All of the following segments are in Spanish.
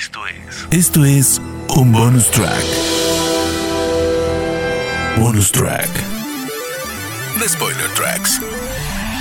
Esto es. Esto es un bonus track. Bonus track. The Spoiler Tracks.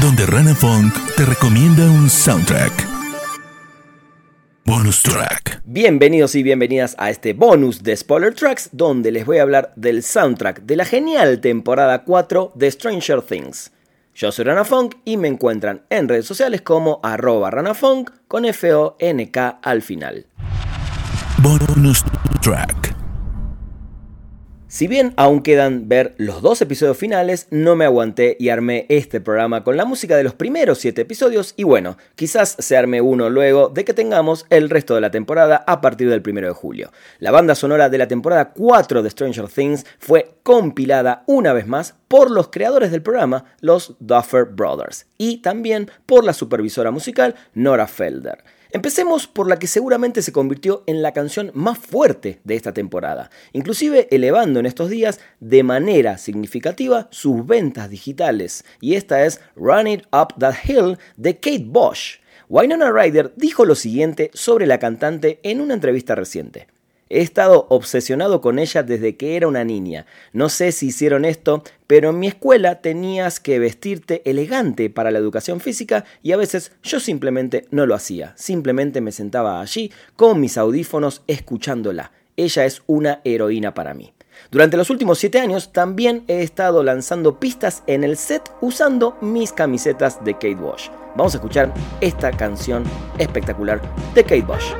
Donde Rana Funk te recomienda un soundtrack. Bonus track. Bienvenidos y bienvenidas a este bonus de Spoiler Tracks, donde les voy a hablar del soundtrack de la genial temporada 4 de Stranger Things. Yo soy Rana Funk y me encuentran en redes sociales como arroba ranafunk con F-O-N-K al final. Bonus track. Si bien aún quedan ver los dos episodios finales, no me aguanté y armé este programa con la música de los primeros 7 episodios y bueno, quizás se arme uno luego de que tengamos el resto de la temporada a partir del 1 de julio. La banda sonora de la temporada 4 de Stranger Things fue compilada una vez más por los creadores del programa, los Duffer Brothers, y también por la supervisora musical Nora Felder. Empecemos por la que seguramente se convirtió en la canción más fuerte de esta temporada, inclusive elevando en estos días de manera significativa sus ventas digitales, y esta es Run It Up That Hill de Kate Bosch. Winona Ryder dijo lo siguiente sobre la cantante en una entrevista reciente. He estado obsesionado con ella desde que era una niña. No sé si hicieron esto, pero en mi escuela tenías que vestirte elegante para la educación física y a veces yo simplemente no lo hacía. Simplemente me sentaba allí con mis audífonos escuchándola. Ella es una heroína para mí. Durante los últimos 7 años también he estado lanzando pistas en el set usando mis camisetas de Kate Bosch. Vamos a escuchar esta canción espectacular de Kate Bosch.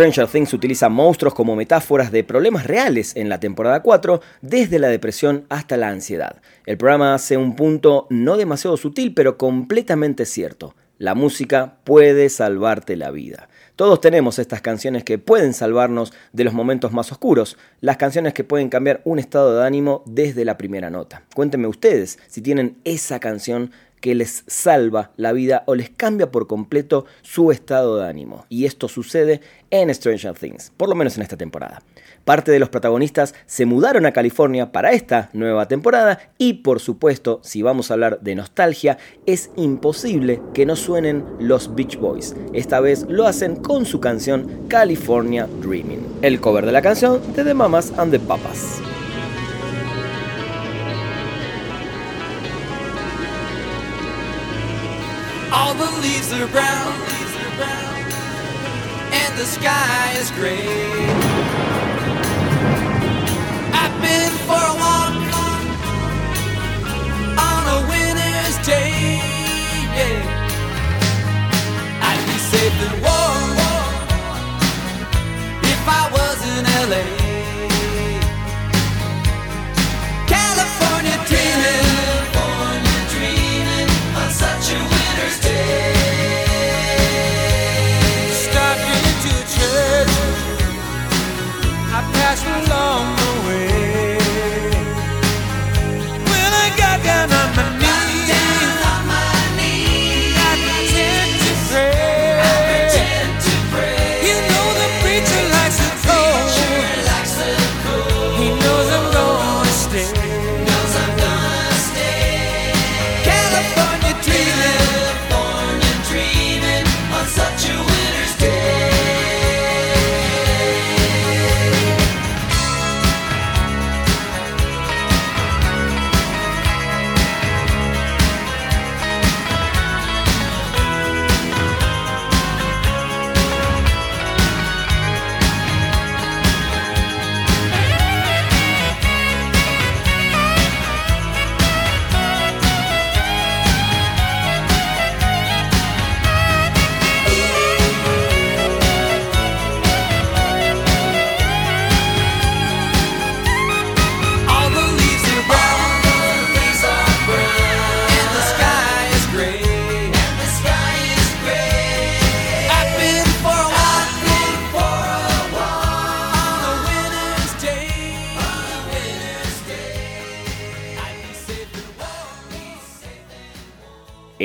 Stranger Things utiliza monstruos como metáforas de problemas reales en la temporada 4, desde la depresión hasta la ansiedad. El programa hace un punto no demasiado sutil, pero completamente cierto. La música puede salvarte la vida. Todos tenemos estas canciones que pueden salvarnos de los momentos más oscuros, las canciones que pueden cambiar un estado de ánimo desde la primera nota. Cuéntenme ustedes si tienen esa canción que les salva la vida o les cambia por completo su estado de ánimo. Y esto sucede en Stranger Things, por lo menos en esta temporada. Parte de los protagonistas se mudaron a California para esta nueva temporada y por supuesto, si vamos a hablar de nostalgia, es imposible que no suenen los Beach Boys. Esta vez lo hacen con su canción California Dreaming, el cover de la canción de The Mamas and the Papas. Leaves are brown, and the sky is gray.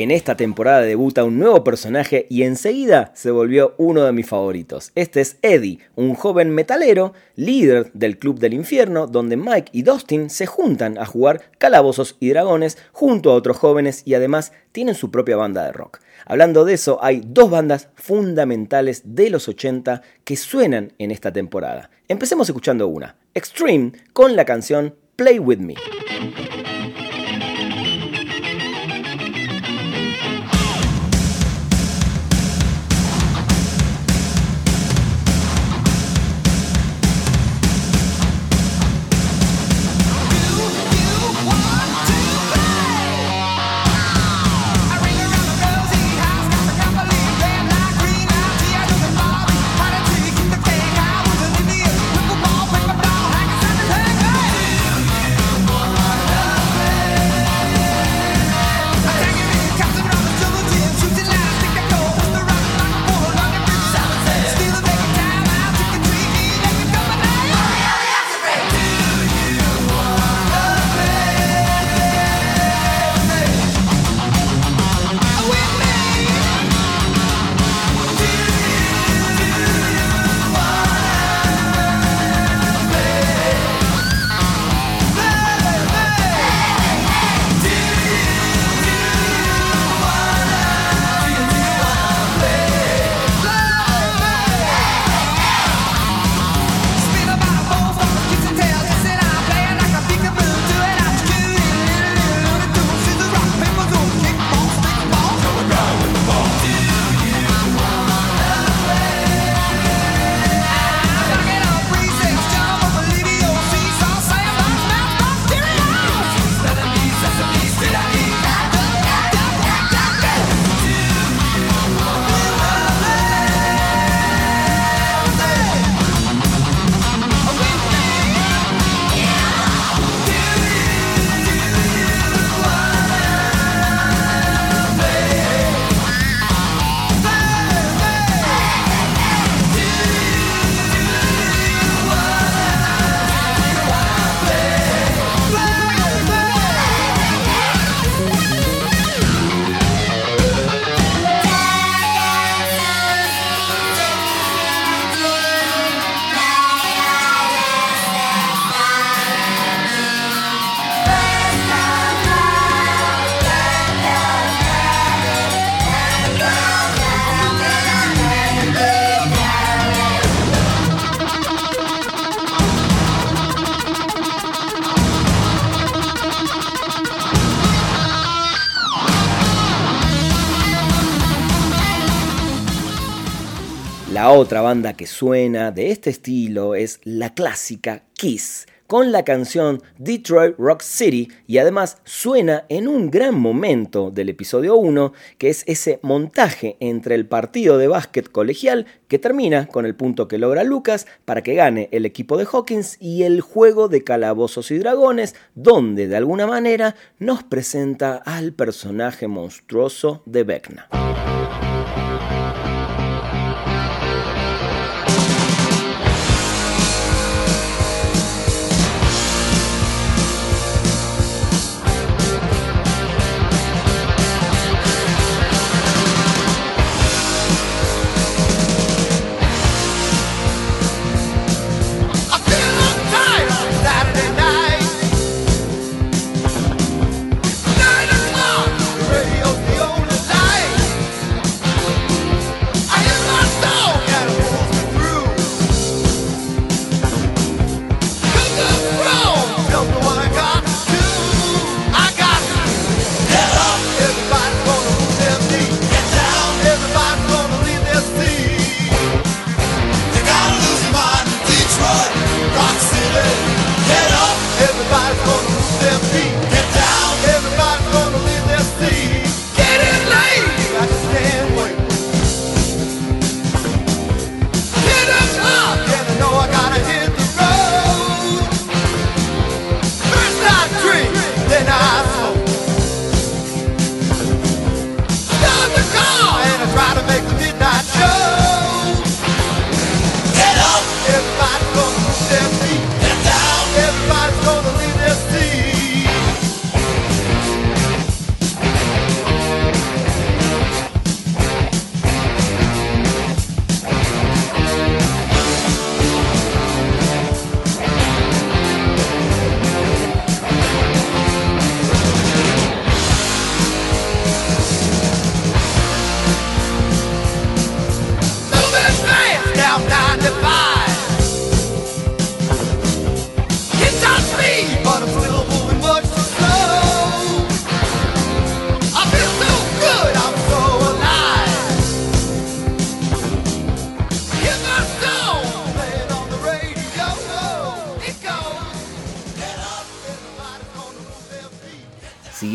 En esta temporada debuta un nuevo personaje y enseguida se volvió uno de mis favoritos. Este es Eddie, un joven metalero, líder del Club del Infierno, donde Mike y Dustin se juntan a jugar calabozos y dragones junto a otros jóvenes y además tienen su propia banda de rock. Hablando de eso, hay dos bandas fundamentales de los 80 que suenan en esta temporada. Empecemos escuchando una, Extreme, con la canción Play With Me. La otra banda que suena de este estilo es la clásica Kiss, con la canción Detroit Rock City y además suena en un gran momento del episodio 1, que es ese montaje entre el partido de básquet colegial que termina con el punto que logra Lucas para que gane el equipo de Hawkins y el juego de calabozos y dragones, donde de alguna manera nos presenta al personaje monstruoso de Vecna.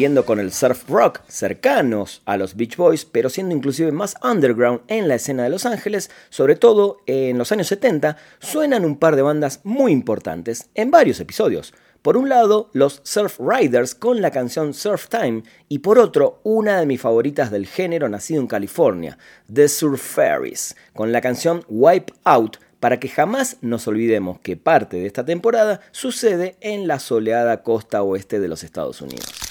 Siguiendo con el surf rock, cercanos a los Beach Boys, pero siendo inclusive más underground en la escena de Los Ángeles, sobre todo en los años 70, suenan un par de bandas muy importantes en varios episodios. Por un lado, los Surf Riders con la canción Surf Time y por otro, una de mis favoritas del género nacido en California, The Surf Fairies, con la canción Wipe Out para que jamás nos olvidemos que parte de esta temporada sucede en la soleada costa oeste de los Estados Unidos.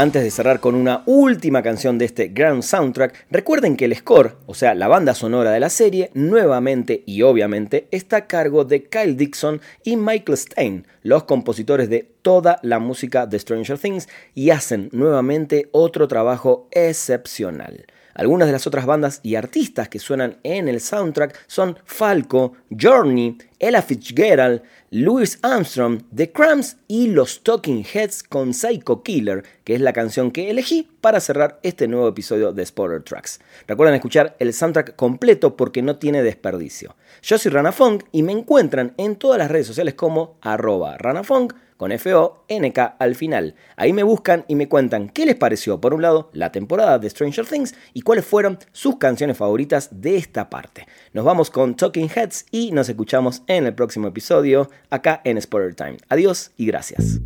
Antes de cerrar con una última canción de este gran soundtrack, recuerden que el score, o sea, la banda sonora de la serie, nuevamente y obviamente está a cargo de Kyle Dixon y Michael Stein, los compositores de toda la música de Stranger Things, y hacen nuevamente otro trabajo excepcional. Algunas de las otras bandas y artistas que suenan en el soundtrack son Falco, Journey, Ella Fitzgerald, Louis Armstrong, The Cramps y los Talking Heads con Psycho Killer, que es la canción que elegí para cerrar este nuevo episodio de Spoiler Tracks. Recuerden escuchar el soundtrack completo porque no tiene desperdicio. Yo soy Rana Fong y me encuentran en todas las redes sociales como arroba ranafong con F-O-N-K al final. Ahí me buscan y me cuentan qué les pareció, por un lado, la temporada de Stranger Things y cuáles fueron sus canciones favoritas de esta parte. Nos vamos con Talking Heads y nos escuchamos en el próximo episodio acá en Spoiler Time. Adiós y gracias.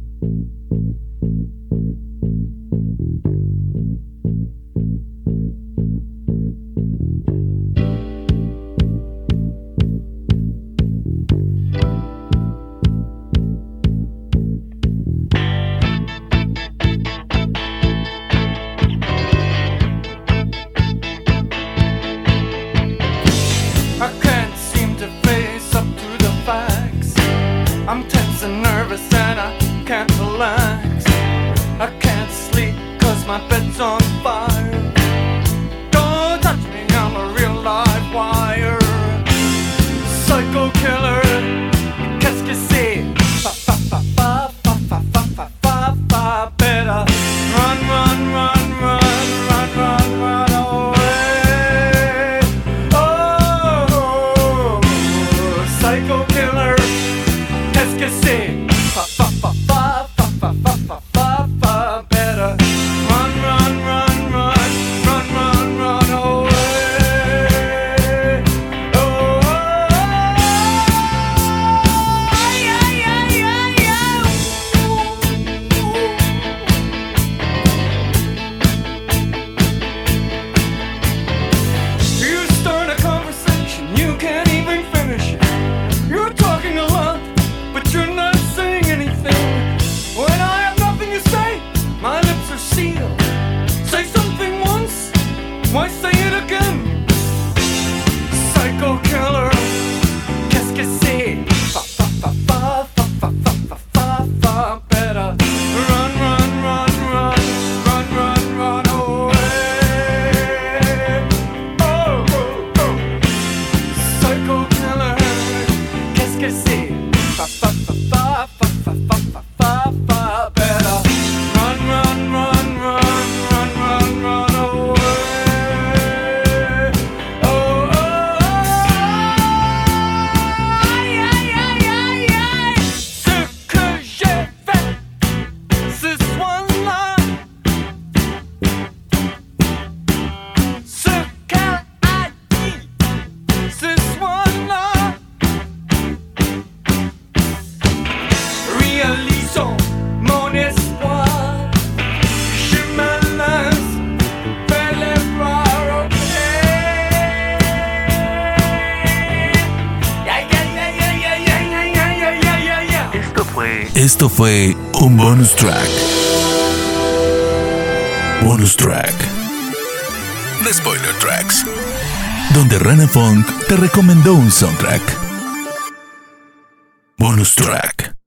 Tense and nervous and I can't relax. I can't sleep cause my bed's on fire. Don't touch me, I'm a real live wire. Psycho killer, Esto fue un bonus track. Bonus track. The Spoiler Tracks. Donde Rana Funk te recomendó un soundtrack. Bonus track.